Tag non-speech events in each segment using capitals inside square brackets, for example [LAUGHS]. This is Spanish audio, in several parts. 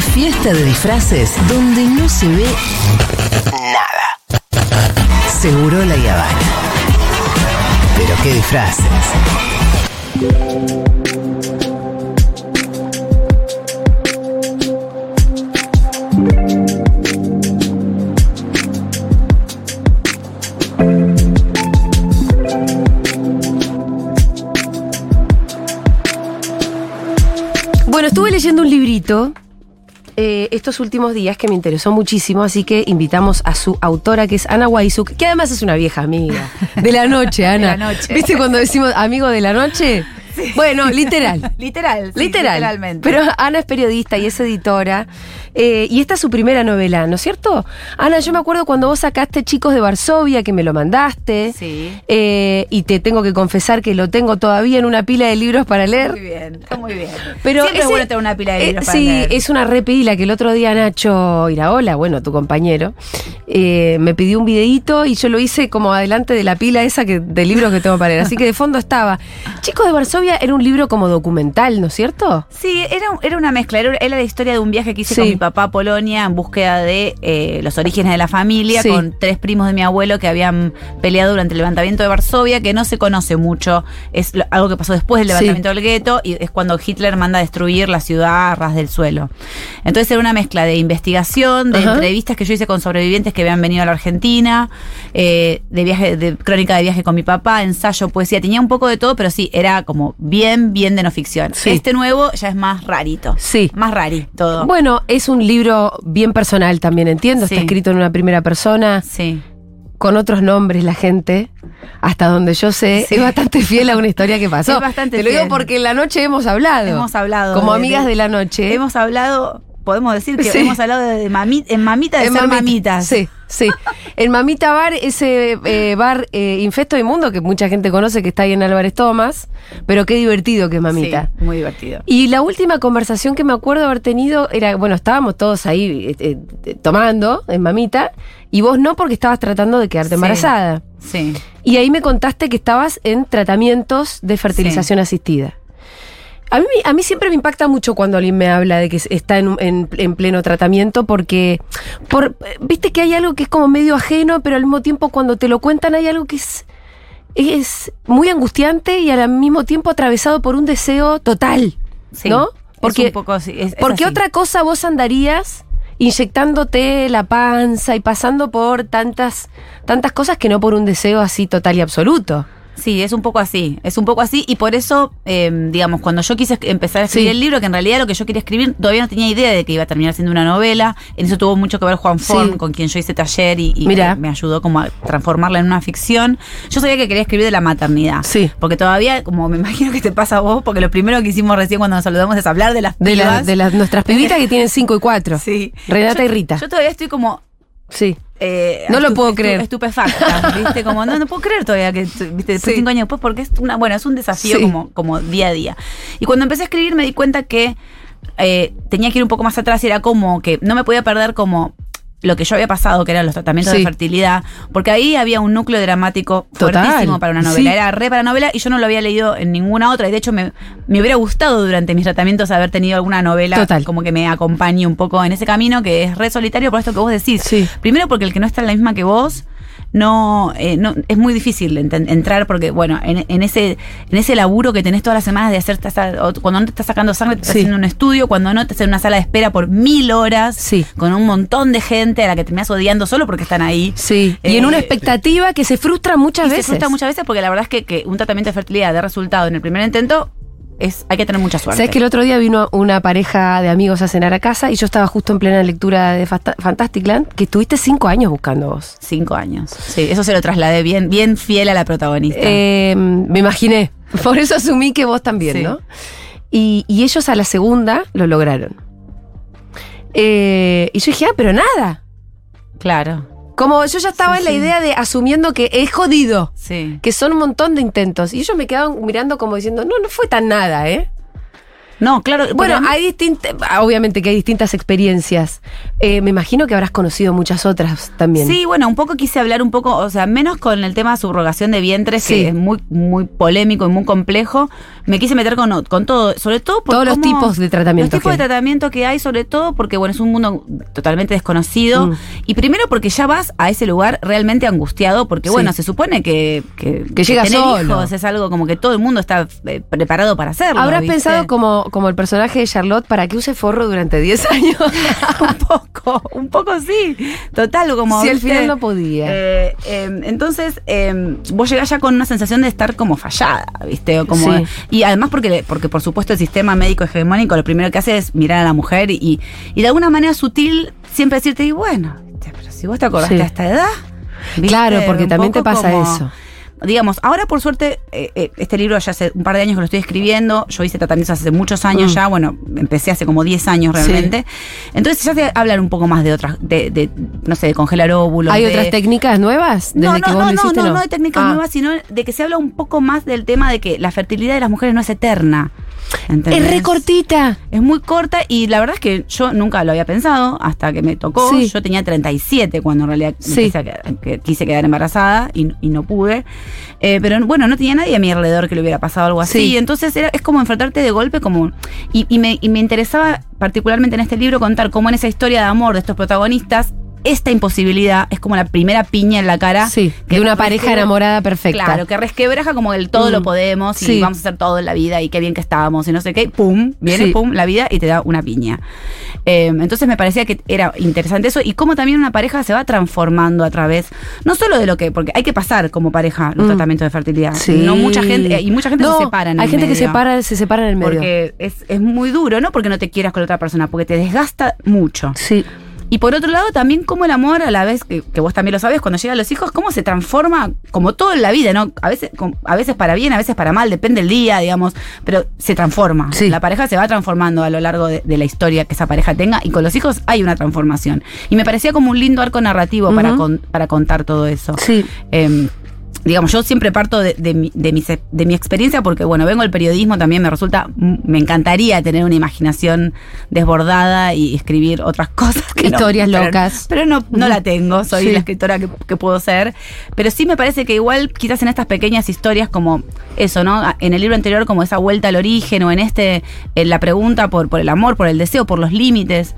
Fiesta de disfraces donde no se ve nada. Seguro la Habana. Pero qué disfraces. Bueno, estuve leyendo un librito eh, estos últimos días que me interesó muchísimo, así que invitamos a su autora, que es Ana Waisuk, que además es una vieja amiga de la noche, [LAUGHS] Ana. la noche. ¿Viste cuando decimos amigo de la noche? Bueno, literal. [LAUGHS] Literal. sí, Literal. Literalmente. Pero Ana es periodista y es editora. Eh, y esta es su primera novela, ¿no es cierto? Ana, yo me acuerdo cuando vos sacaste Chicos de Varsovia, que me lo mandaste. Sí. eh, y te tengo que confesar que lo tengo todavía en una pila de libros para leer. Muy bien, está muy bien. Pero Siempre ese- es bueno tener una pila de eh, libros para sí, leer. es una repila que el otro día Nacho Iraola, bueno, tu compañero, me pidió un videíto y yo lo hice como adelante de la pila esa que, de libros que tengo para leer. Así que de fondo estaba. Chicos de Varsovia era un libro como documental, ¿no es cierto? Sí, era, era una mezcla. Era, era la historia de un viaje que hice Sí. con mi papá a Polonia en búsqueda de eh, los orígenes de la familia, Sí. con tres primos de mi abuelo que habían peleado durante el levantamiento de Varsovia, que no se conoce mucho. Es lo- algo que pasó después del Sí. levantamiento del gueto y es cuando Hitler manda a destruir la ciudad a ras del suelo. Entonces era una mezcla de investigación, de Ajá. entrevistas que yo hice con sobrevivientes que habían venido a la Argentina, eh, de viaje, de crónica de viaje con mi papá, ensayo, poesía. Tenía un poco de todo, pero sí, era como bien, bien de no ficción. Sí. Este nuevo ya es más rarito. Sí. Más rari todo. Bueno, es un libro bien personal también, entiendo. Sí. Está escrito en una primera persona, Sí. con otros nombres la gente, hasta donde yo sé, Sí. es bastante fiel a una historia que pasó. [LAUGHS] Es bastante Te lo digo fiel. porque en la noche hemos hablado. Hemos hablado. Como de- amigas de- de la noche. Hemos hablado, podemos decir que [LAUGHS] Sí. hemos hablado de, mami- en mamita de En ser Mamita. mamitas. Sí, sí. En Mamita Bar, ese eh, bar eh, infesto de mundo que mucha gente conoce que está ahí en Álvarez Tomás, pero qué divertido que es Mamita. Sí, muy divertido. Y la última conversación que me acuerdo haber tenido era, bueno, estábamos todos ahí eh, eh, tomando en Mamita, y vos no porque estabas tratando de quedarte Sí. embarazada. Sí. Y ahí me contaste que estabas en tratamientos de fertilización asistida. A mí, a mí siempre me impacta mucho cuando alguien me habla de que está en, un- en- en pleno tratamiento porque, por, viste que hay algo que es como medio ajeno, pero al mismo tiempo cuando te lo cuentan hay algo que es, es muy angustiante y al mismo tiempo atravesado por un deseo total, Sí. ¿no? Es Porque, un poco así, es porque así. otra cosa vos andarías inyectándote la panza y pasando por tantas, tantas cosas que no por un deseo así total y absoluto. Sí, es un poco así, es un poco así y por eso, eh, digamos, cuando yo quise empezar a escribir Sí. el libro, que en realidad lo que yo quería escribir, todavía no tenía idea de que iba a terminar siendo una novela, en eso tuvo mucho que ver Juan Forn, Sí. con quien yo hice taller y, y Mirá. me, ayudó como a transformarla en una ficción. Yo sabía que quería escribir de la maternidad, Sí. porque todavía, como me [LAUGHS] imagino que te pasa a vos, porque lo primero que hicimos recién cuando nos saludamos es hablar de las De, la- pibas. de las nuestras pibitas que tienen 5 y 4. [LAUGHS] Sí. Renata Yo- y Rita. Yo todavía estoy como sí. Eh, No lo puedo creer. Estupefacta, ¿viste? Como, no, no puedo creer todavía que, viste, después Sí. cinco años después, porque es una, bueno, es un desafío Sí. como, como día a día. Y cuando empecé a escribir me di cuenta que eh, tenía que ir un poco más atrás y era como que no me podía perder como lo que yo había pasado, que eran los tratamientos Sí. de fertilidad, porque ahí había un núcleo dramático Total, fuertísimo para una novela. sí. Era re para novela y yo no lo había leído en ninguna otra. Y de hecho me, me hubiera gustado durante mis tratamientos haber tenido alguna novela Total. como que me acompañe un poco en ese camino, que es re solitario por esto que vos decís. Sí. Primero porque el que no está en la misma que vos, no, eh, no es muy difícil entrar porque, bueno, en, en ese en ese laburo que tenés todas las semanas de hacer, cuando no te estás sacando sangre, te estás Sí. haciendo un estudio, cuando no te estás en una sala de espera por mil horas, Sí. con un montón de gente a la que terminás odiando solo porque están ahí. Sí. y en Eh, una expectativa que se frustra muchas y se veces. frustra muchas veces porque la verdad es que, que un tratamiento de fertilidad de resultado en el primer intento es hay que tener mucha suerte. ¿Sabes que el otro día vino una pareja de amigos a cenar a casa y yo estaba justo en plena lectura de Fasta- Fantasticland, que estuviste cinco años buscando vos? Cinco años. Sí, eso se lo trasladé bien, bien fiel a la protagonista. Eh, me imaginé. [LAUGHS] Por eso asumí que vos también, Sí. ¿no? Y, y ellos a la segunda lo lograron. Eh, y yo dije, ah, pero nada. claro. Como yo ya estaba Sí, en la sí. idea de asumiendo que es jodido, Sí. que son un montón de intentos. Y ellos me quedaban mirando como diciendo, no, no fue tan nada, ¿eh? No, claro. Bueno, hay distintas, obviamente que hay distintas experiencias. Eh, me imagino que habrás conocido muchas otras también. Sí, bueno, un poco quise hablar un poco, o sea, menos con el tema de subrogación de vientres, Sí. que es muy, muy polémico y muy complejo. Me quise meter con, con todo, sobre todo por Todos los tipos de tratamiento Los tipos que de tratamiento que hay, sobre todo porque, bueno, es un mundo totalmente desconocido. Mm. Y primero porque ya vas a ese lugar realmente angustiado, porque, Sí. bueno, se supone que, que, Que llega tener solo. hijos es algo como que todo el mundo está eh, preparado para hacerlo. Habrás ¿viste? pensado como, como el personaje de Charlotte para que use forro durante 10 [LAUGHS] años. [LAUGHS] un poco, un poco sí. Total, como. Si al final no podía. Eh, eh, entonces, eh, vos llegás ya con una sensación de estar como fallada, ¿viste? O como, Sí. Y además, porque, porque por supuesto el sistema médico hegemónico lo primero que hace es mirar a la mujer y, y de alguna manera sutil siempre decirte, y bueno, pero si vos te acordaste Sí. a esta edad. ¿viste? Claro, porque Un también te pasa como- eso. Digamos, ahora por suerte, eh, eh, este libro ya hace un par de años que lo estoy escribiendo. Yo hice tratamientos hace muchos años Mm. ya. Bueno, empecé hace como 10 años Sí. realmente. Entonces ya te hablan un poco más de otras, de, de, no sé, de congelar óvulos. ¿Hay de- otras técnicas nuevas? Desde no, que no, vos no, no, hiciste, no, no de técnicas Ah. nuevas, sino de que se habla un poco más del tema de que la fertilidad de las mujeres no es eterna. Es re cortita. Es muy corta y la verdad es que yo nunca lo había pensado hasta que me tocó. Sí. Yo tenía 37 cuando en realidad Sí. quedar- quise quedar embarazada y, y no pude. Eh, pero bueno, no tenía nadie a mi alrededor que le hubiera pasado algo así. Sí. Entonces era, es como enfrentarte de golpe como... Y, y me, y me interesaba particularmente en este libro contar cómo en esa historia de amor de estos protagonistas esta imposibilidad es como la primera piña en la cara. Sí, que de una pareja enamorada perfecta. Claro, que resquebraja como el todo Mm. lo podemos y Sí. vamos a hacer todo en la vida y qué bien que estábamos y no sé qué. Pum, viene, Sí. pum, la vida y te da una piña. Eh, entonces me parecía que era interesante eso y cómo también una pareja se va transformando a través, no solo de lo que, porque hay que pasar como pareja los Mm. tratamientos de fertilidad. Sí. No mucha gente, y mucha gente No, se separa en Hay el gente que se, para, se separa en el medio. Porque es, es muy duro, no porque no te quieras con la otra persona, porque te desgasta mucho. Sí. Y por otro lado, también como el amor, a la vez que, que vos también lo sabes, cuando llegan los hijos, cómo se transforma, como todo en la vida, ¿no? A veces, a veces para bien, a veces para mal, depende del día, digamos, pero se transforma. Sí. La pareja se va transformando a lo largo de, de la historia que esa pareja tenga, y con los hijos hay una transformación. Y me parecía como un lindo arco narrativo para, con- para contar todo eso. Sí. Eh, digamos, yo siempre parto de, de mi, de, mi, de mi experiencia porque, bueno, vengo del periodismo, también me resulta, me encantaría tener una imaginación desbordada y escribir otras [LAUGHS] cosas. Que no- Historias pero- locas. Pero no, no la tengo, soy Sí. la escritora que, que puedo ser. Pero sí me parece que igual, quizás en estas pequeñas historias como eso, ¿no? En el libro anterior, como esa vuelta al origen, o en este, en la pregunta por, por el amor, por el deseo, por los límites.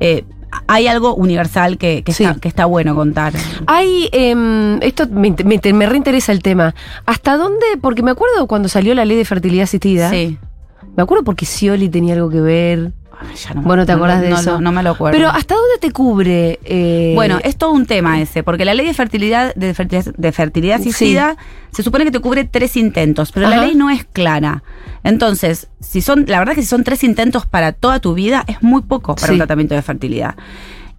eh, hay algo universal que, que Sí. está, que está bueno contar. Hay, em, esto me, me, me reinteresa el tema. ¿Hasta dónde? Porque me acuerdo cuando salió la ley de fertilidad asistida. Sí. Me acuerdo porque Scioli tenía algo que ver. Ay, ya no me- Bueno, ¿te acordás no, de no, eso? No, no me lo acuerdo. Pero ¿hasta dónde te cubre? eh, bueno, es todo un tema ese, porque la ley de fertilidad, de fertilidad, de fertilidad asistida se supone que te cubre tres intentos, pero la ley no es clara. Entonces, si son, la verdad que si son tres intentos para toda tu vida, es muy poco para Sí. un tratamiento de fertilidad.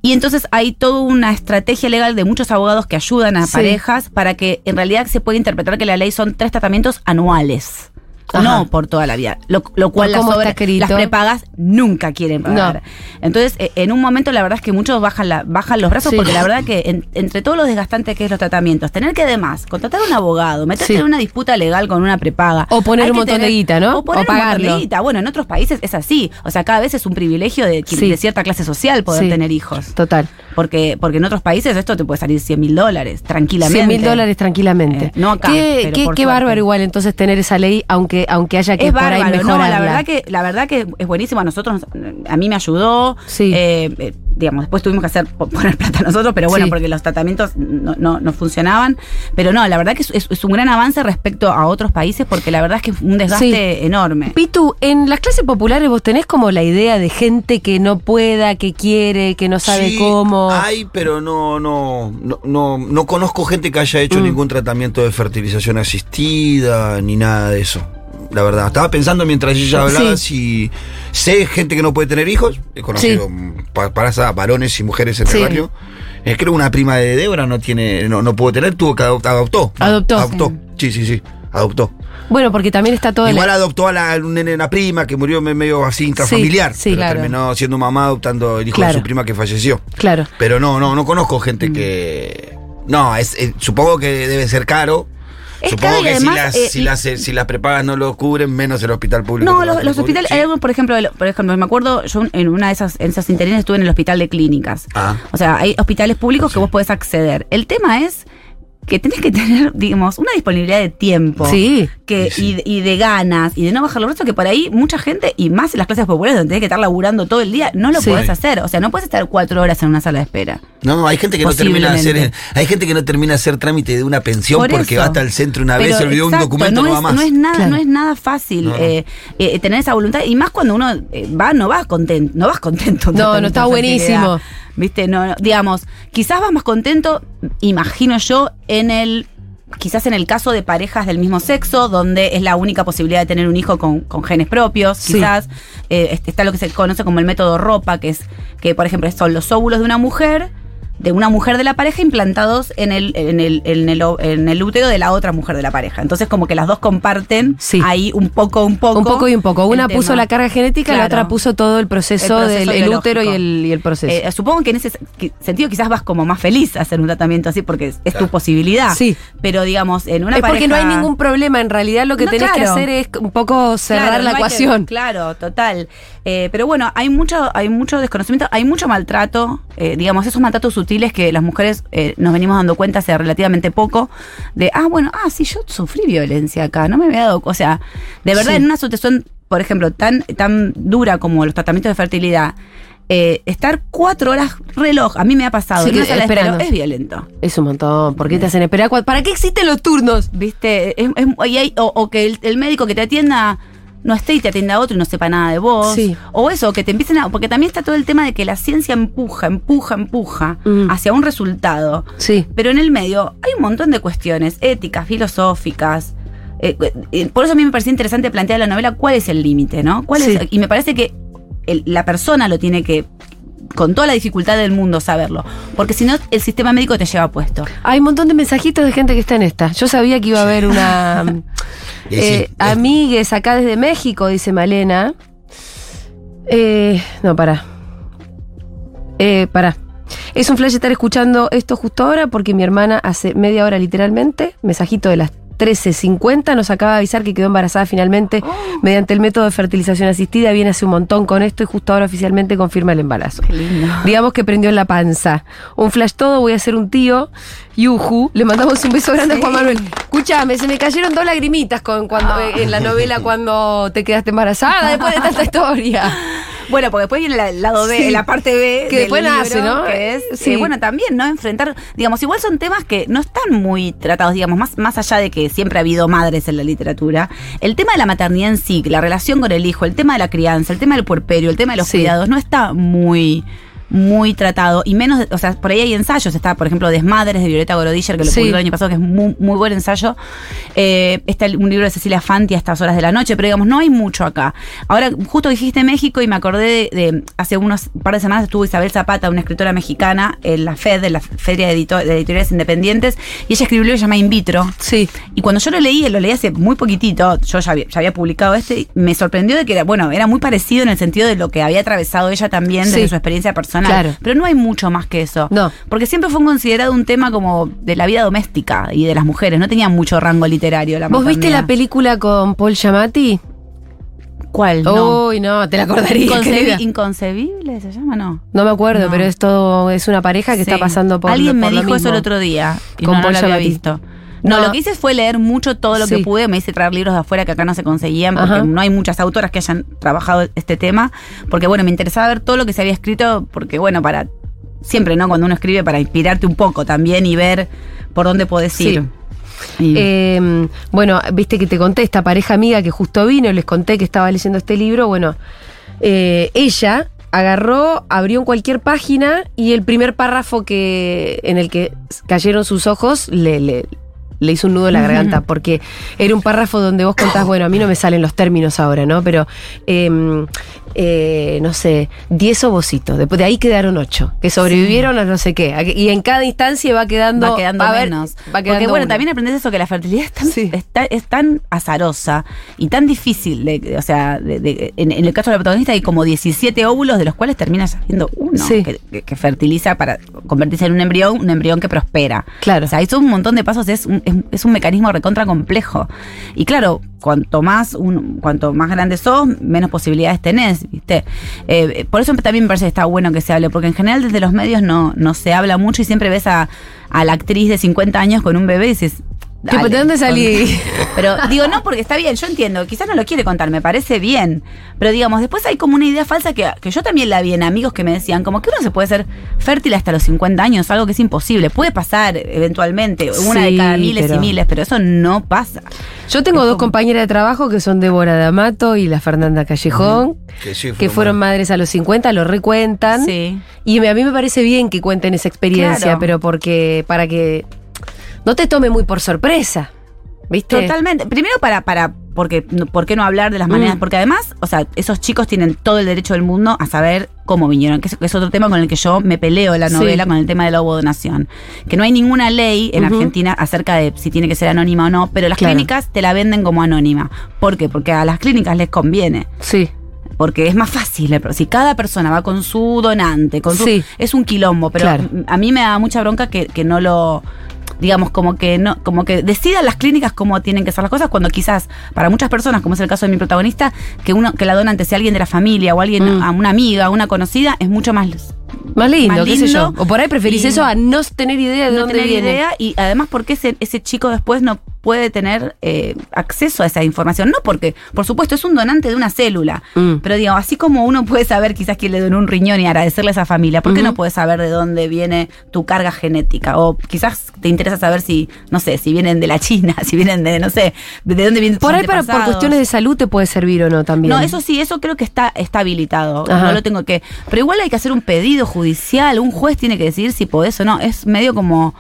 Y entonces hay toda una estrategia legal de muchos abogados que ayudan a Sí. parejas para que en realidad se pueda interpretar que la ley son tres tratamientos anuales. Ajá. No por toda la vida. Lo, lo cual las, obras- las prepagas nunca quieren pagar. Entonces, eh, en un momento la verdad es que muchos bajan, la, bajan los brazos Sí. porque la verdad que en- entre todos los desgastantes que es los tratamientos, tener que además contratar a un abogado, meterte Sí. en una disputa legal con una prepaga. O poner un montón de guita, ¿no? O poner O un montón pagarlo. de guita. Bueno, en otros países es así. O sea, cada vez es un privilegio de, Sí. cierta clase social poder tener hijos. Total. Porque, porque en otros países esto te puede salir 100 mil dólares, tranquilamente. 100 mil dólares tranquilamente. Eh, no acá, Qué, pero qué- por qué bárbaro igual entonces tener esa ley, aunque, aunque haya que es por ahí bárbaro, no, la verdad que la verdad que es buenísimo a nosotros, a mí me ayudó, Sí. eh, eh, digamos, después tuvimos que hacer po- poner plata [LAUGHS] nosotros, pero bueno, Sí. porque los tratamientos no, no, no funcionaban, pero no, la verdad que es, es- es un gran avance respecto a otros países, porque la verdad es que es un desgaste enorme. Pitu, en las clases populares vos tenés como la idea de gente que no pueda, que quiere, que no sabe Sí, cómo. Hay, pero no, no, no, no, no conozco gente que haya hecho Mm. ningún tratamiento de fertilización asistida ni nada de eso. La verdad, estaba pensando mientras ella hablaba si sé gente que no puede tener hijos, he conocido Sí. mm, pa- para esa varones y mujeres en Sí. el barrio. Eh, creo una prima de Débora no tiene, no, no pudo tener, tuvo que adoptar, adoptó. Adoptó. Adoptó. Sí, sí, sí. Adoptó. Bueno, porque también está todo Igual la- adoptó a la, un nene, una prima que murió me- medio así intrafamiliar. sí, pero claro. terminó siendo mamá adoptando el hijo Claro. de su prima que falleció. Claro. Pero no, no, no conozco Mm. gente que. No, es, eh, supongo que debe ser caro. Es Supongo que además, si, las, eh, si, las, si las prepagas no lo cubren, menos el hospital público. No, los, hospitales, hay algo, por ejemplo, por ejemplo, me acuerdo, yo en una de esas, en esas interinas estuve en el hospital de clínicas. Ah. O sea, hay hospitales públicos que vos podés acceder. El tema es que tenés que tener, digamos, una disponibilidad de tiempo. Sí. Que, Sí. Y, y de ganas, y de no bajar los brazos, que por ahí mucha gente, y más en las clases populares donde tenés que estar laburando todo el día, no lo Sí. podés hacer. O sea, no puedes estar cuatro horas en una sala de espera. No, hay gente que no termina de hacer, hay gente que no termina de hacer trámite de una pensión Por porque va hasta el centro una Pero, vez, se olvidó un documento, no, no, va es, más. no es nada, Claro. no es nada fácil No, eh, eh, tener esa voluntad. Y más cuando uno eh, va, no vas contento, no vas contento. No, no está fertilidad. Viste, no, no, digamos, quizás vas más contento, imagino yo, en el quizás en el caso de parejas del mismo sexo, donde es la única posibilidad de tener un hijo con, con genes propios, Sí. quizás eh, este, está lo que se conoce como el método ropa, que es que, por ejemplo, son los óvulos de una mujer, de una mujer de la pareja implantados en el, en el, en el, o- en el útero de la otra mujer de la pareja. Entonces, como que las dos comparten Sí. ahí un poco, un poco. Un poco y un poco. Una puso la carga genética, la otra puso todo el proceso, El proceso del útero y el, y el proceso. Eh, supongo que en ese sentido quizás vas como más feliz a hacer un tratamiento así porque es, es tu posibilidad. Sí. Pero digamos, en una es porque no hay ningún problema. En realidad lo que No, tenés que hacer es un poco cerrar Claro, la no hay que- ecuación. claro, total. Eh, pero bueno, hay mucho, hay mucho desconocimiento, hay mucho maltrato, eh, digamos, esos maltratos sutiles que las mujeres eh, nos venimos dando cuenta hace relativamente poco, de, ah, bueno, ah, sí, yo sufrí violencia acá, no me había dado, o sea, de verdad, Sí. en una situación, por ejemplo, tan, tan dura como los tratamientos de fertilidad, eh, estar cuatro horas reloj, a mí me ha pasado, Sí, que esperando. es violento. Es un montón. ¿Por qué te hacen esperar? ¿Para qué existen los turnos? ¿Viste? Es- es- y hay- o, o que el, el médico que te atienda no esté y te atienda otro y no sepa nada de vos. Sí. O eso, que te empiecen a. Porque también está todo el tema de que la ciencia empuja, empuja, empuja Mm. hacia un resultado. Sí. Pero en el medio hay un montón de cuestiones éticas, filosóficas. eh, eh, por eso a mí me parecía interesante plantear la novela cuál es el límite, ¿no? ¿Cuál Sí. es, y me parece que el- la persona lo tiene que, con toda la dificultad del mundo, saberlo. Porque si no, el sistema médico te lleva puesto. Hay un montón de mensajitos de gente que está en esta. Yo sabía que iba a haber una. [LAUGHS] Sí, eh, es- amigues acá desde México, dice Malena. Eh, no, para. Eh, para. Es un flash estar escuchando esto justo ahora porque mi hermana hace media hora literalmente, mensajito de las 13.50, nos acaba de avisar que quedó embarazada finalmente mediante el método de fertilización asistida. Viene hace un montón con esto y justo ahora oficialmente confirma el embarazo. Qué lindo. Digamos que prendió en la panza. Un flash todo, voy a hacer un tío. Yuju, le mandamos un beso grande a Juan Manuel. Escúchame, se me cayeron dos lagrimitas con, cuando, Ah. en la novela cuando te quedaste embarazada después de tanta [LAUGHS] historia. Bueno, porque después viene la- el lado B, Sí. la parte B. Que del después libro, nace, ¿no? Que es, Sí. eh, bueno, también, ¿no? Enfrentar, digamos, igual son temas que no están muy tratados, digamos, más, más allá de que siempre ha habido madres en la literatura. El tema de la maternidad en sí, la relación con el hijo, el tema de la crianza, el tema del puerperio, el tema de los Sí. cuidados, no está muy muy tratado y menos, o sea, por ahí hay ensayos, está por ejemplo Desmadres de Violeta Gorodiller que lo Sí. publicó el año pasado, que es muy, muy buen ensayo, eh, está un libro de Cecilia Fanti a estas horas de la noche, pero digamos, no hay mucho acá. Ahora, justo dijiste México y me acordé de, de- hace unos par de semanas estuvo Isabel Zapata, una escritora mexicana, en la FED, de la Feria de, Edito- de Editoriales Independientes, y ella escribió un libro que se llama In Vitro, Sí. y cuando yo lo leí, lo leí hace muy poquitito, yo ya había, ya había publicado este, me sorprendió de que era, bueno, era muy parecido en el sentido de lo que había atravesado ella también desde Sí. su experiencia personal. Claro. Pero no hay mucho más que eso. No. Porque siempre fue considerado un tema como de la vida doméstica y de las mujeres. No tenía mucho rango literario la ¿Vos viste la película con Paul Giamatti? ¿Cuál? No. Uy, no, te la acordaría. Inconcebi-. Inconcebible se llama, ¿no? No me acuerdo, No. pero es todo, es una pareja que Sí. está pasando por Alguien me por lo dijo eso el otro día y Con no, no Paul lo había visto. No, No. lo que hice fue leer mucho todo lo que Sí. pude. Me hice traer libros de afuera que acá no se conseguían porque Ajá. no hay muchas autoras que hayan trabajado este tema. Porque, bueno, me interesaba ver todo lo que se había escrito porque, bueno, para siempre, ¿no? Cuando uno escribe para inspirarte un poco también y ver por dónde podés Sí. ir. Y- Eh, bueno, viste que te conté esta pareja amiga que justo vino, les conté que estaba leyendo este libro. Bueno, eh, ella agarró, abrió en cualquier página y el primer párrafo que en el que cayeron sus ojos le, le, le hizo un nudo en la garganta, porque era un párrafo donde vos contás, bueno, a mí no me salen los términos ahora, ¿no? Pero, em, eh, no sé, 10 ovocitos, después de ahí quedaron 8, que sobrevivieron a no sé qué, y en cada instancia va quedando, va quedando a ver, menos. va quedando Porque bueno, uno. también aprendes eso, que la fertilidad es tan, Sí. es tan- es tan azarosa y tan difícil. de- o sea, de- de- en, en el caso de la protagonista hay como 17 óvulos, de los cuales termina saliendo uno Sí. que, fertiliza para convertirse en un embrión, un embrión que prospera. Claro. O sea, todo un montón de pasos, es, un- es, un mecanismo recontra complejo. Y claro, cuanto más cuanto más grande sos, menos posibilidades tenés, ¿viste? Eh, por eso también me parece que está bueno que se hable, porque en general desde los medios no, no se habla mucho y siempre ves a, a la actriz de 50 años con un bebé y dices, ¿Qué, Dale. ¿De dónde salí? [LAUGHS] Pero digo, no, porque está bien, yo entiendo, quizás no lo quiere contar, me parece bien. Pero digamos, después hay como una idea falsa que, que yo también la vi en amigos que me decían, como que uno se puede ser fértil hasta los 50 años, algo que es imposible. Puede pasar eventualmente, una Sí, de cada miles pero- y miles, pero eso no pasa. Yo tengo Es dos como- compañeras de trabajo que son Débora D'Amato y la Fernanda Callejón, Que sí, que fueron madres a los 50, lo recuentan. Sí. Y a mí me parece bien que cuenten esa experiencia, Claro. pero porque para que no te tome muy por sorpresa. ¿Viste? Totalmente. Primero para, para, porque, ¿por qué no hablar de las maneras? Mm. Porque además, o sea, esos chicos tienen todo el derecho del mundo a saber cómo vinieron, que es, que es otro tema con el que yo me peleo en la Sí. novela, con el tema de la ovodonación. Que no hay ninguna ley en. Argentina acerca de si tiene que ser anónima o no, pero las Claro. clínicas te la venden como anónima. ¿Por qué? Porque a las clínicas les conviene. Sí. Porque es más fácil, eh, pero si cada persona va con su donante, con su, Sí. es un quilombo, pero Claro. a mí me da mucha bronca que, que no lo digamos como que no como que decidan las clínicas cómo tienen que ser las cosas cuando quizás para muchas personas como es el caso de mi protagonista que uno que la donante sea alguien de la familia o alguien Mm. a una amiga una conocida es mucho más Más lindo, Más qué sé yo. O por ahí preferís eso a no tener idea de no dónde tener viene. idea y además porque ese, ese chico después no puede tener eh, acceso a esa información. No porque, por supuesto, es un donante de una célula. Mm. Pero digo, así como uno puede saber quizás quién le donó un riñón y agradecerle a esa familia, ¿por qué no puedes saber de dónde viene tu carga genética? O quizás te interesa saber si, no sé, si vienen de la China, [LAUGHS] si vienen de, no sé, de dónde vienen Por ahí para, por cuestiones de salud te puede servir o no también. No, eso sí, eso creo que está, está habilitado. Ajá. No lo tengo que. Pero igual hay que hacer un pedido judicial. Un juez tiene que decidir si podés o no. Es medio como.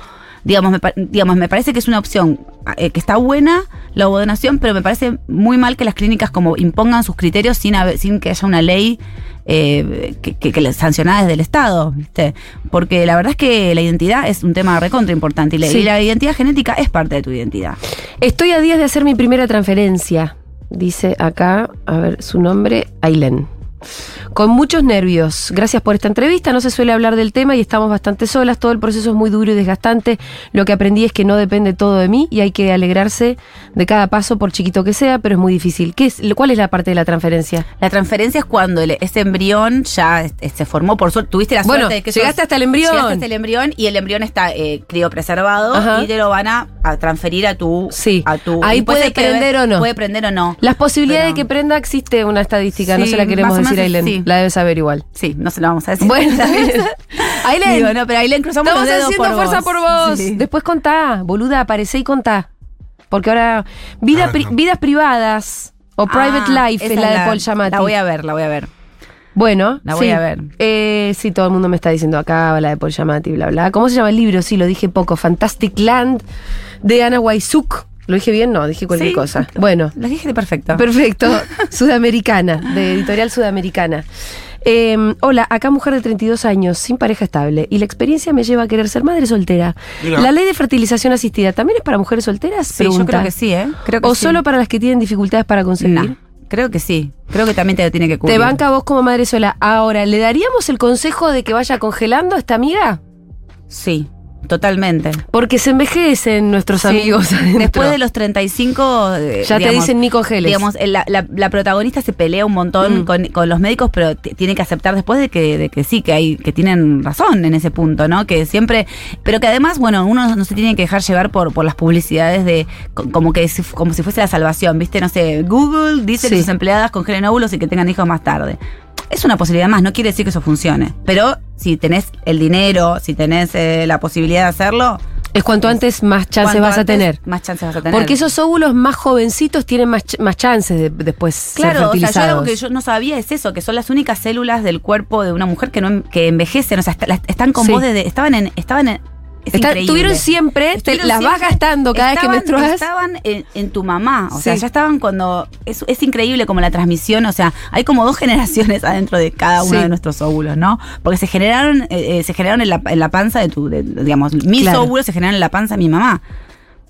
Digamos me, digamos, me parece que es una opción eh, que está buena la ovodonación, pero me parece muy mal que las clínicas como impongan sus criterios sin, sin que haya una ley eh, que, que, que les- sancionada desde el Estado, ¿viste? Porque la verdad es que la identidad es un tema recontra importante y la, Sí. y la identidad genética es parte de tu identidad. Estoy a días de hacer mi primera transferencia. Dice acá, a ver, su nombre, Ailén. Con muchos nervios. Gracias por esta entrevista. No se suele hablar del tema y estamos bastante solas. Todo el proceso es muy duro y desgastante. Lo que aprendí es que no depende todo de mí y hay que alegrarse de cada paso, por chiquito que sea, pero es muy difícil. ¿Qué es, ¿Cuál es la parte de la transferencia? La transferencia es cuando el- ese embrión ya eh, se formó, por suerte, tuviste la Bueno, suerte de que llegaste hasta el embrión. Llegaste hasta el embrión y el embrión está eh, criopreservado Ajá. y te lo van a, a transferir a tu... Sí. A tu Ahí puede ver- prender o no. Puede prender o no. Las posibilidades Pero- de que prenda existe una estadística, no Sí, se la queremos o decir a menos, Ailén. sí. La debe saber igual. Sí, no se lo vamos a decir. Bueno. [LAUGHS] Ailén, [LAUGHS] Digo, no, pero Ailén cruzamos Estamos los dedos haciendo por fuerza vos. por vos. Sí. Después contá, boluda, aparecé y contá. Porque ahora, vida Ah, pri- no. vidas privadas o private Ah, life esa es la de Paul Giamatti. La voy a ver, la voy a ver. Bueno, La voy sí. a ver. Eh, sí, todo el mundo me está diciendo acá, la de Paul Giamatti, bla, bla. ¿Cómo se llama el libro? Sí, lo dije poco. Fantastic Land de Ana Waisuk. ¿Lo dije bien? No, dije cualquier Sí. cosa. Bueno, La dije perfecto. Perfecto. [LAUGHS] Sudamericana, de editorial Sudamericana. Eh, hola, acá mujer de 32 años, sin pareja estable, y la experiencia me lleva a querer ser madre soltera. Mira. ¿La ley de fertilización asistida también es para mujeres solteras? Sí, yo Pregunta. creo que sí, ¿eh? Creo que ¿O sí. solo para las que tienen dificultades para concebir? No, creo que sí. Creo que también te tiene que cubrir. Te banca vos como madre sola. Ahora, ¿le daríamos el consejo de que vaya congelando a esta amiga? Sí, totalmente. Porque se envejecen nuestros Sí. amigos. [LAUGHS] adentro. Después de los 35. eh, Ya te dicen ni congeles. Digamos, el- la, la- la protagonista se pelea un montón Mm. con, con los médicos, pero tiene que aceptar después de que, de que sí, que hay, que tienen razón en ese punto, ¿no? Que siempre, pero que además, bueno, uno no se tiene que dejar llevar por, por las publicidades de co- como que si, como si fuese la salvación, ¿viste? No sé, Google dice Sí. que sus empleadas congelen óvulos y que tengan hijos más tarde. Es una posibilidad más, no quiere decir que eso funcione. Pero si tenés el dinero, si tenés eh, la posibilidad de hacerlo, es cuanto antes más chances vas a tener. Más chances vas a tener. Porque esos óvulos más jovencitos tienen más, más chances de después ser Claro, o sea, yo fertilizados. algo que yo no sabía es eso, que son las únicas células del cuerpo de una mujer que no que envejecen, o sea, est- están con Sí. vos desde, estaban en, estaban en, es Está- tuvieron siempre, te- las vas gastando cada vez que menstruas. Estaban en, en tu mamá, o sea, ya estaban cuando, es, es increíble como la transmisión, o sea, hay como dos [LAUGHS] generaciones adentro de cada uno Sí. de nuestros óvulos, ¿no? Porque se generaron, eh, eh, se generaron en la, en la panza de tu, de- digamos, mis Claro. óvulos se generaron en la panza de mi mamá.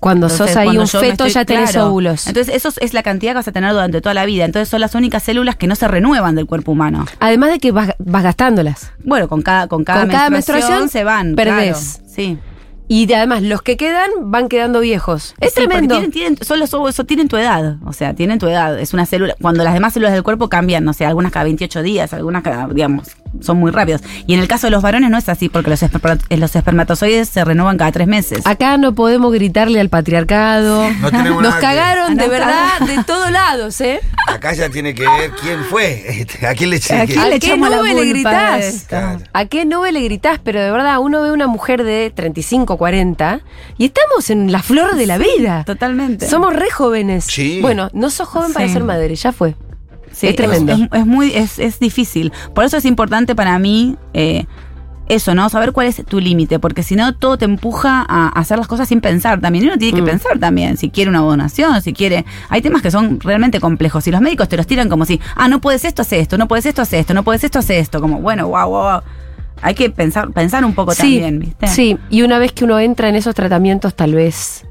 Cuando Entonces, sos ahí cuando un feto estoy- ya tenés claro. óvulos. Entonces, eso es la cantidad que vas a tener durante toda la vida. Entonces, son las únicas células que no se renuevan del cuerpo humano. Además de que vas, vas gastándolas. Bueno, con cada, con cada, Con cada menstruación, se van. perdés. claro. Sí. Y de- además, los que quedan van quedando viejos. Es Sí, tremendo. Tienen, tienen, solo so- so- tienen tu edad. O sea, tienen tu edad. Es una célula. Cuando las demás células del cuerpo cambian, no sé, algunas cada 28 días, algunas cada, digamos, son muy rápidos. Y en el caso de los varones no es así, porque los, esperma- los espermatozoides se renuevan cada tres meses. Acá no podemos gritarle al patriarcado. No tenemos Nos nada que- cagaron de verdad de todos lados, ¿eh? Acá ya tiene que ver quién fue. este, ¿A quién le ¿A quién- ¿A le qué nube le gritás? Claro. ¿A qué nube le gritás? Pero de verdad, uno ve una mujer de 35, 40 y estamos en la flor de la vida. Totalmente. Somos re jóvenes. Sí. Bueno, no sos joven para ser madre, ya fue. Sí, es tremendo. Es, es muy, es, es difícil. Por eso es importante para mí eh, eso, ¿no? Saber cuál es tu límite, porque si no, todo te empuja a hacer las cosas sin pensar también. Y uno tiene que Mm. pensar también, si quiere una donación, si quiere. Hay temas que son realmente complejos. Y los médicos te los tiran como si, ah, no puedes esto, hace esto, no puedes esto, hace esto, no puedes esto, hace esto. Como, bueno, wow, wow, wow. Hay que pensar, pensar un poco también, ¿viste? Sí, y una vez que uno entra en esos tratamientos, tal vez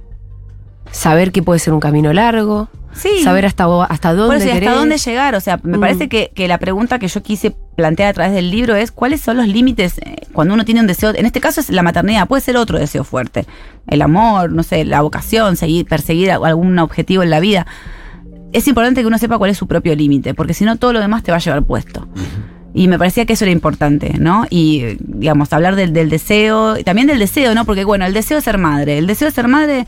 saber que puede ser un camino largo, Sí. saber hasta, hasta dónde eso, ¿y hasta dónde llegar? O sea, me Mm. parece que, que la pregunta que yo quise plantear a través del libro es cuáles son los límites eh, cuando uno tiene un deseo. En este caso es la maternidad, puede ser otro deseo fuerte. El amor, no sé, la vocación, seguir, perseguir algún objetivo en la vida. Es importante que uno sepa cuál es su propio límite, porque si no todo lo demás te va a llevar puesto. Y me parecía que eso era importante, ¿no? Y, digamos, hablar del, del deseo, y también del deseo, ¿no? Porque, bueno, el deseo de ser madre. El deseo de ser madre,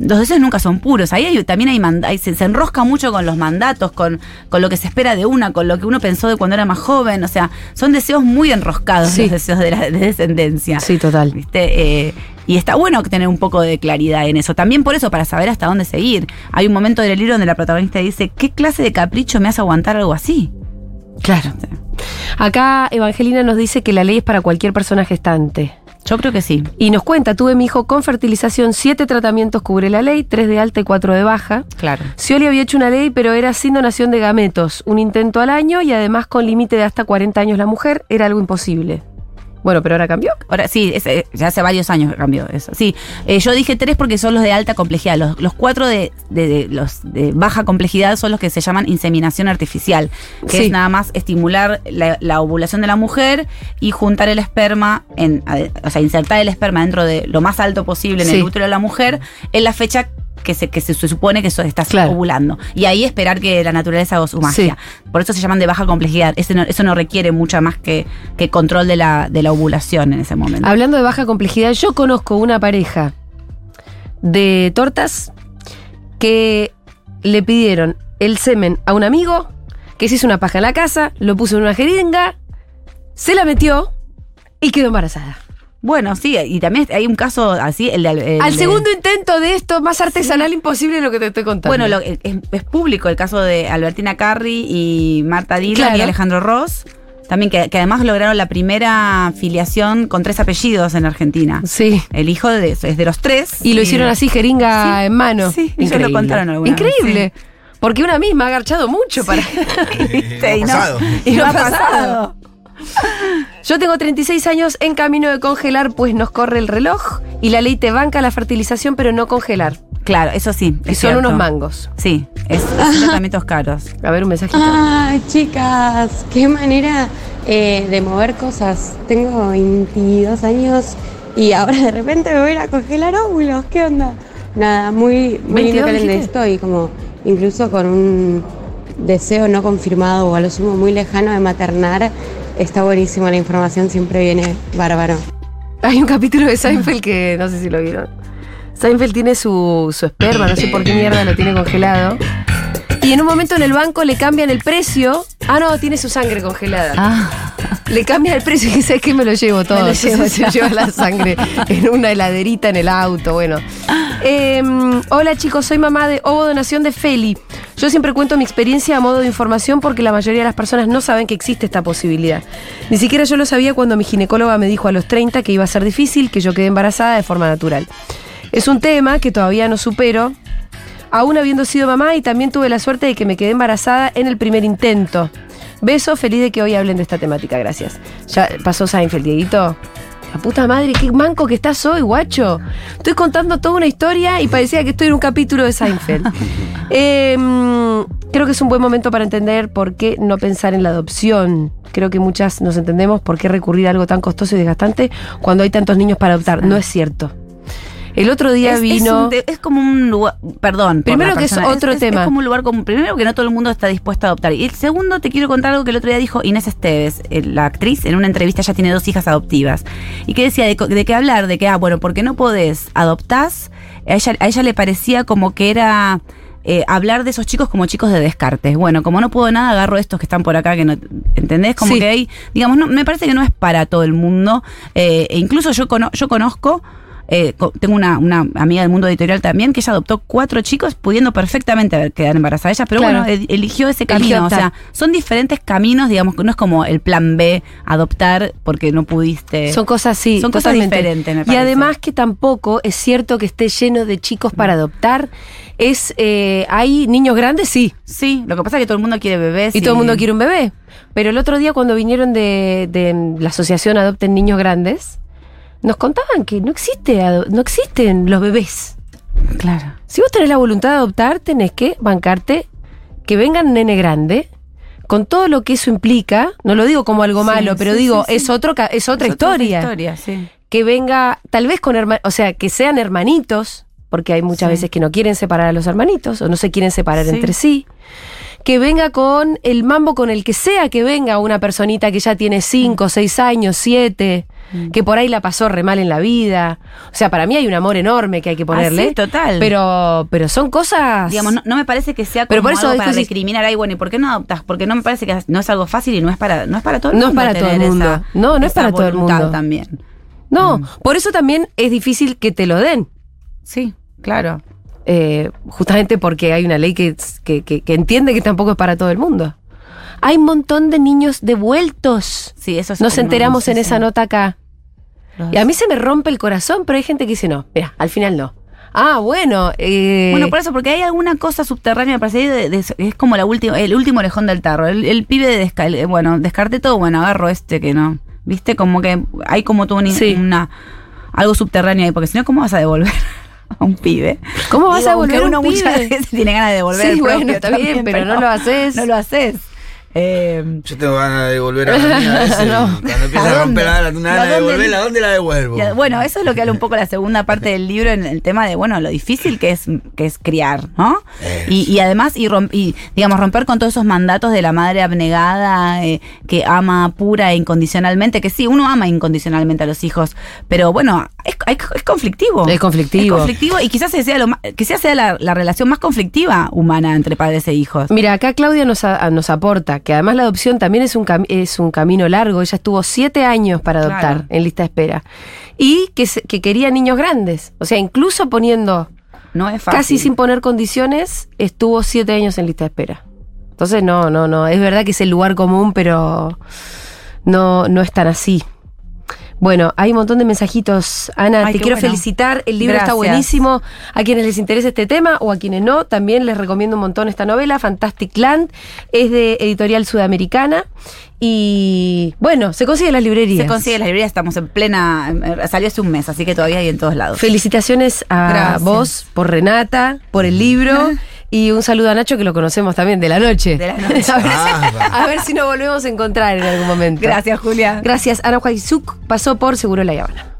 los deseos nunca son puros. Ahí hay- también hay, manda- hay- se, se enrosca mucho con los mandatos, con, con lo que se espera de una, con lo que uno pensó de cuando era más joven. O sea, son deseos muy enroscados Sí. los deseos de la de descendencia. Sí, total. ¿Viste? Eh, y está bueno tener un poco de claridad en eso. También por eso, para saber hasta dónde seguir. Hay un momento del libro donde la protagonista dice, ¿qué clase de capricho me hace aguantar algo así? Claro. Acá Evangelina nos dice que la ley es para cualquier persona gestante. Yo creo que sí. Y nos cuenta, tuve mi hijo con fertilización, siete tratamientos cubre la ley, tres de alta y cuatro de baja. Claro. Scioli había hecho una ley, pero era sin donación de gametos, un intento al año y además con límite de hasta 40 años la mujer, era algo imposible. Bueno, pero ahora cambió. Ahora sí, es, eh, ya hace varios años que cambió eso. Sí, eh, yo dije tres porque son los de alta complejidad. Los, los cuatro de, de- de- los de baja complejidad son los que se llaman inseminación artificial, que Sí. es nada más estimular la, la ovulación de la mujer y juntar el esperma, en, o sea, insertar el esperma dentro de lo más alto posible en Sí. el útero de la mujer en la fecha que se, que se, supone que eso estás Claro. ovulando. Y ahí esperar que la naturaleza haga su magia. Por eso se llaman de baja complejidad. Ese no- eso no requiere mucha más que, que control de la, de la ovulación en ese momento. Hablando de baja complejidad, yo conozco una pareja de tortas que le pidieron el semen a un amigo, que se hizo una paja en la casa, lo puso en una jeringa, se la metió y quedó embarazada. Bueno, sí, y también hay un caso así, el de... el Al de- segundo intento de esto, más artesanal imposible lo que te estoy contando. Bueno, lo- es, es público el caso de Albertina Carri y Marta Dylan Claro. y Alejandro Ross. También que, que además lograron la primera filiación con tres apellidos en Argentina. Sí. El hijo de, es de los tres. Y lo hicieron así, jeringa Sí, en mano. sí, ellos lo contaron alguna vez, Increíble. Porque una misma ha agarchado mucho para. ¿Viste? [LAUGHS] [LAUGHS] no ha pasado. [LAUGHS] Y no no ha ha pasado. Yo tengo 36 años en camino de congelar, pues nos corre el reloj y la ley te banca la fertilización, pero no congelar. Claro, eso sí. Y es son cierto. unos mangos. Sí, es, son tratamientos caros. A ver, un mensajito. Ah, chicas, qué manera eh, de mover cosas. Tengo 22 años y ahora de repente me voy a ir a congelar óvulos. ¿Qué onda? Nada, muy, muy 22 lindo que hablen de dijiste. esto y como incluso con un deseo no confirmado o a lo sumo muy lejano de maternar. Está buenísimo, la información siempre viene bárbaro. Hay un capítulo de Seinfeld que no sé si lo vieron. Seinfeld tiene su, su esperma, no sé por qué mierda lo tiene congelado. Y en un momento en el banco le cambian el precio. Ah, no, tiene su sangre congelada. Ah, Le cambia el precio y dice, ¿sabes qué? Me lo llevo todo. Me lo [LAUGHS] Entonces llevo se lleva la sangre en una heladerita en el auto, bueno. Eh, hola chicos, soy mamá de ovo donación de Feli. Yo siempre cuento mi experiencia a modo de información porque la mayoría de las personas no saben que existe esta posibilidad. Ni siquiera yo lo sabía cuando mi ginecóloga me dijo a los 30 que iba a ser difícil, que yo quedé embarazada de forma natural. Es un tema que todavía no supero, aún habiendo sido mamá y también tuve la suerte de que me quedé embarazada en el primer intento. Beso, feliz de que hoy hablen de esta temática, gracias. Ya pasó Seinfeld, Dieguito. La puta madre, qué manco que estás hoy, guacho. Estoy contando toda una historia y parecía que estoy en un capítulo de Seinfeld. [LAUGHS] Eh, mm, creo que es un buen momento para entender por qué no pensar en la adopción. Creo que muchas nos entendemos por qué recurrir a algo tan costoso y desgastante cuando hay tantos niños para adoptar. No es cierto. El otro día Es, es vino. un es como un lugar, perdón. Primero que es otro tema. Es como un lugar como, primero que no todo el mundo está dispuesto a adoptar. Y el segundo, te quiero contar algo que el otro día dijo Inés Esteves, eh, la actriz, en una entrevista, ella tiene dos hijas adoptivas. Y que decía de, qué hablar, de que, ah, bueno, porque no podés, adoptás. A ella, a ella le parecía como que era... eh, hablar de esos chicos como chicos de descartes. Bueno, como no puedo nada, agarro estos que están por acá, que no. ¿Entendés? Como Sí. que hay. Digamos, no, me parece que no es para todo el mundo. eh, e incluso yo, cono- yo conozco. Eh, tengo una, una amiga del mundo editorial también que ella adoptó cuatro chicos pudiendo perfectamente haber quedado embarazada ella, pero Claro. bueno, el- eligió ese Eligió camino. O sea, son diferentes caminos, digamos, que no es como el plan B, adoptar porque no pudiste. Son cosas sí, Son cosas diferentes, me Y parece. además que tampoco es cierto que esté lleno de chicos para adoptar. Es eh, hay niños grandes, sí, Sí, lo que pasa es que todo el mundo quiere bebés. y todo el mundo quiere un bebé. Pero el otro día cuando vinieron de, de la asociación Adopten Niños Grandes, nos contaban que no existe, no existen los bebés. Claro. Si vos tenés la voluntad de adoptar, tenés que bancarte que venga un nene grande con todo lo que eso implica. No lo digo como algo Sí, malo, pero sí, digo, sí, es otro es otra Es historia. historia, sí. Que venga, tal vez con hermanos, o sea, que sean hermanitos, porque hay muchas veces que no quieren separar a los hermanitos o no se quieren separar entre sí. Que venga con el mambo con el que sea que venga una personita que ya tiene cinco, seis años, siete, Mm. que por ahí la pasó re mal en la vida. O sea, para mí hay un amor enorme que hay que ponerle. Ah, sí, total. Pero, pero son cosas. Digamos, no, no me parece que sea como Pero por eso algo para recriminar ahí, bueno, ¿y por qué no adoptas? Porque no me parece que no es algo fácil y no es para, no es para todo el No es mundo. para todo el mundo. esa- No, no es para todo el mundo. también. No, Mm. por eso también es difícil que te lo den. Sí, claro. eh, justamente porque hay una ley que, que, que- que entiende que tampoco es para todo el mundo. Hay un montón de niños devueltos. Sí, eso es Nos enteramos sí, en sí. esa nota acá. Los- Y a mí se me rompe el corazón, pero hay gente que dice no. Mira, al final no. Ah, bueno. eh, Bueno, por eso, porque hay alguna cosa subterránea, me parece, de- de- es como la última, el último orejón del tarro. El, el pibe de desca- el- bueno, descarté todo, bueno, agarro este que no. ¿Viste? Como que hay como todo un- Sí. una algo subterráneo ahí, porque si no, ¿cómo vas a devolver [LAUGHS] a un pibe? ¿Cómo vas a devolver a uno un muchas pibe? veces [LAUGHS] tiene ganas de devolver Sí, el propio bueno, está bien, también, pero no lo haces. No lo haces. Eh, Yo tengo ganas de volver a la [LAUGHS] mía a veces, No. y Cuando empieza ¿A de dónde? devolverla, ¿a dónde la devuelvo? bueno, eso es lo que habla un poco la segunda parte del libro en el tema de, bueno, lo difícil que es, que es criar, ¿no? Y, y además, y, rom- y, digamos, romper con todos esos mandatos de la madre abnegada, eh, que ama pura e incondicionalmente, que sí, uno ama incondicionalmente a los hijos, pero bueno, es, conflictivo. Es conflictivo. Es conflictivo y quizás sea, lo más- quizás sea la, la relación más conflictiva humana entre padres e hijos. Mira, acá Claudia nos, a- nos aporta que además la adopción también es un, es un camino largo. Ella estuvo siete años para adoptar Claro. en lista de espera. Y que, se- que quería niños grandes. O sea, incluso poniendo, No es fácil. casi sin poner condiciones, estuvo siete años en lista de espera. Entonces, no, no, no. Es verdad que es el lugar común, pero no, no es tan así. Bueno, hay un montón de mensajitos. Ana, Ay, te quiero bueno. felicitar. El libro está buenísimo. A quienes les interese este tema o a quienes no, también les recomiendo un montón esta novela, Fantastic Land. Es de editorial sudamericana. Y bueno, se consigue en las librerías. Se consigue en las librerías, estamos en plena. eh, Salió hace un mes, así que todavía hay en todos lados. Felicitaciones a Gracias. vos por Renata, por el libro. [LAUGHS] Y un saludo a Nacho, que lo conocemos también de la noche. De la [LAUGHS] noche. a, ver, Ah, a ver si nos volvemos a encontrar en algún momento. Gracias, Julia. Gracias. Ana Juaizuk pasó por Seguro La Habana.